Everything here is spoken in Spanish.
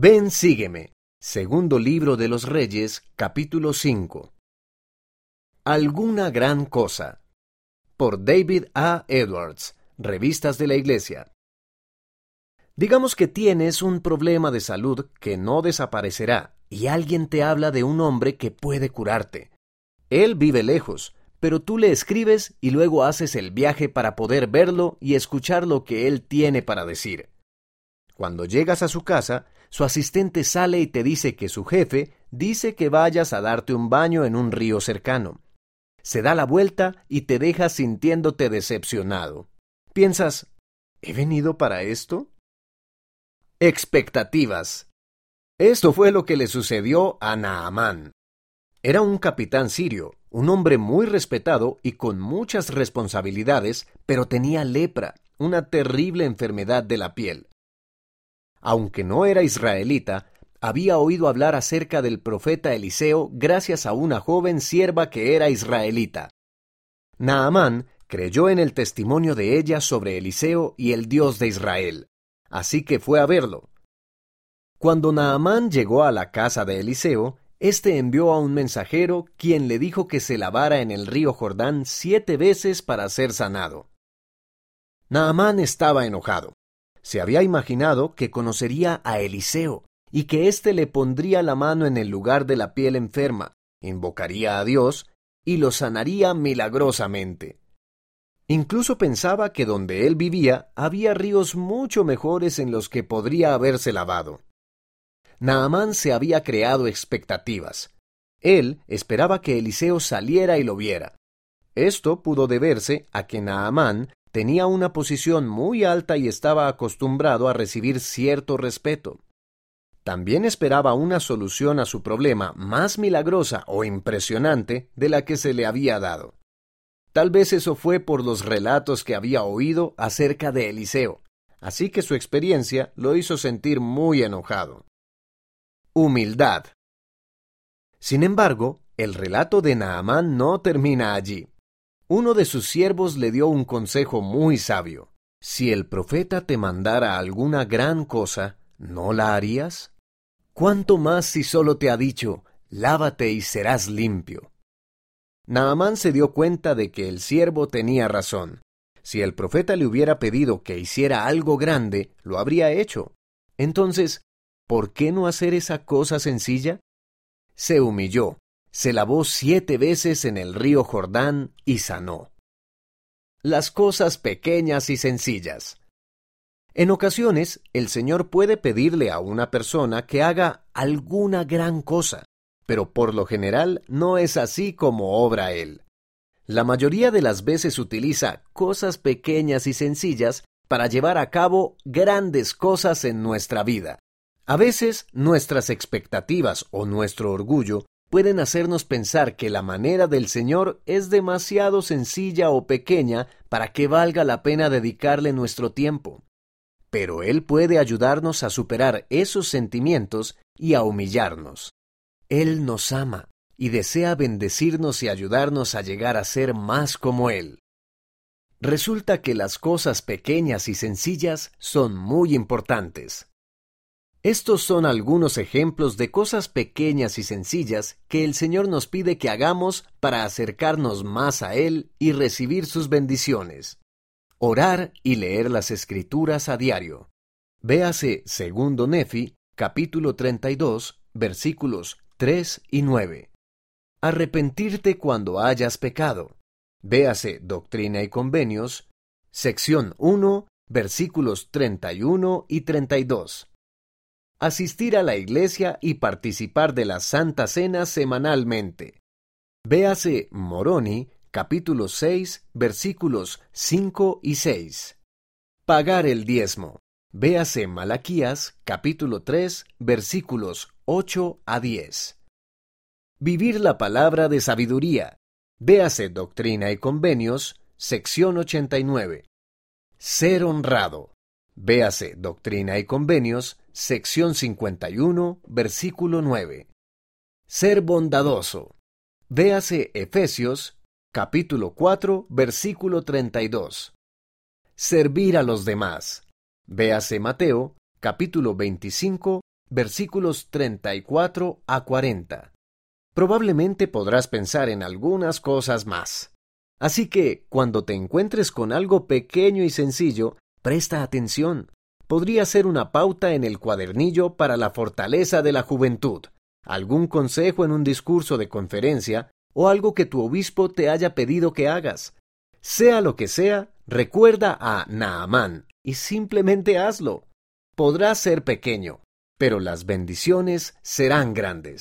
Ven, sígueme. Segundo libro de los Reyes, capítulo 5. Alguna gran cosa. Por David A. Edwards, Revistas de la Iglesia. Digamos que tienes un problema de salud que no desaparecerá y alguien te habla de un hombre que puede curarte. Él vive lejos, pero tú le escribes y luego haces el viaje para poder verlo y escuchar lo que él tiene para decir. Cuando llegas a su casa, su asistente sale y te dice que su jefe dice que vayas a darte un baño en un río cercano. Se da la vuelta y te deja sintiéndote decepcionado. Piensas, ¿he venido para esto? Expectativas. Esto fue lo que le sucedió a Naamán. Era un capitán sirio, un hombre muy respetado y con muchas responsabilidades, pero tenía lepra, una terrible enfermedad de la piel. Aunque no era israelita, había oído hablar acerca del profeta Eliseo gracias a una joven sierva que era israelita. Naamán creyó en el testimonio de ella sobre Eliseo y el Dios de Israel, así que fue a verlo. Cuando Naamán llegó a la casa de Eliseo, éste envió a un mensajero quien le dijo que se lavara en el río Jordán siete veces para ser sanado. Naamán estaba enojado. Se había imaginado que conocería a Eliseo y que éste le pondría la mano en el lugar de la piel enferma, invocaría a Dios y lo sanaría milagrosamente. Incluso pensaba que donde él vivía había ríos mucho mejores en los que podría haberse lavado. Naamán se había creado expectativas. Él esperaba que Eliseo saliera y lo viera. Esto pudo deberse a que Naamán Tenía una posición muy alta y estaba acostumbrado a recibir cierto respeto. También esperaba una solución a su problema más milagrosa o impresionante de la que se le había dado. Tal vez eso fue por los relatos que había oído acerca de Eliseo, así que su experiencia lo hizo sentir muy enojado. Humildad. Sin embargo, el relato de Naamán no termina allí. Uno de sus siervos le dio un consejo muy sabio. Si el profeta te mandara alguna gran cosa, ¿no la harías? ¿Cuánto más si solo te ha dicho, lávate y serás limpio? Naamán se dio cuenta de que el siervo tenía razón. Si el profeta le hubiera pedido que hiciera algo grande, lo habría hecho. Entonces, ¿por qué no hacer esa cosa sencilla? Se humilló, se lavó siete veces en el río Jordán y sanó. Las cosas pequeñas y sencillas. En ocasiones, el Señor puede pedirle a una persona que haga alguna gran cosa, pero por lo general no es así como obra Él. La mayoría de las veces utiliza cosas pequeñas y sencillas para llevar a cabo grandes cosas en nuestra vida. A veces nuestras expectativas o nuestro orgullo pueden hacernos pensar que la manera del Señor es demasiado sencilla o pequeña para que valga la pena dedicarle nuestro tiempo. Pero Él puede ayudarnos a superar esos sentimientos y a humillarnos. Él nos ama y desea bendecirnos y ayudarnos a llegar a ser más como Él. Resulta que las cosas pequeñas y sencillas son muy importantes. Estos son algunos ejemplos de cosas pequeñas y sencillas que el Señor nos pide que hagamos para acercarnos más a Él y recibir sus bendiciones. Orar y leer las Escrituras a diario. Véase segundo Nefi, capítulo 32, versículos 3 y 9. Arrepentirte cuando hayas pecado. Véase Doctrina y Convenios, sección 1, versículos 31 y 32 asistir a la iglesia y participar de la Santa Cena semanalmente. Véase Moroni, capítulo 6, versículos 5 y 6. Pagar el diezmo. Véase Malaquías, capítulo 3, versículos 8 a 10. Vivir la palabra de sabiduría. Véase Doctrina y Convenios, sección 89. Ser honrado. Véase Doctrina y Convenios, sección 51, versículo 9. Ser bondadoso. Véase Efesios, capítulo 4, versículo 32. Servir a los demás. Véase Mateo, capítulo 25, versículos 34 a 40. Probablemente podrás pensar en algunas cosas más. Así que, cuando te encuentres con algo pequeño y sencillo, presta atención. Podría ser una pauta en el cuadernillo para la fortaleza de la juventud, algún consejo en un discurso de conferencia o algo que tu obispo te haya pedido que hagas. Sea lo que sea, recuerda a Naamán y simplemente hazlo. Podrá ser pequeño, pero las bendiciones serán grandes.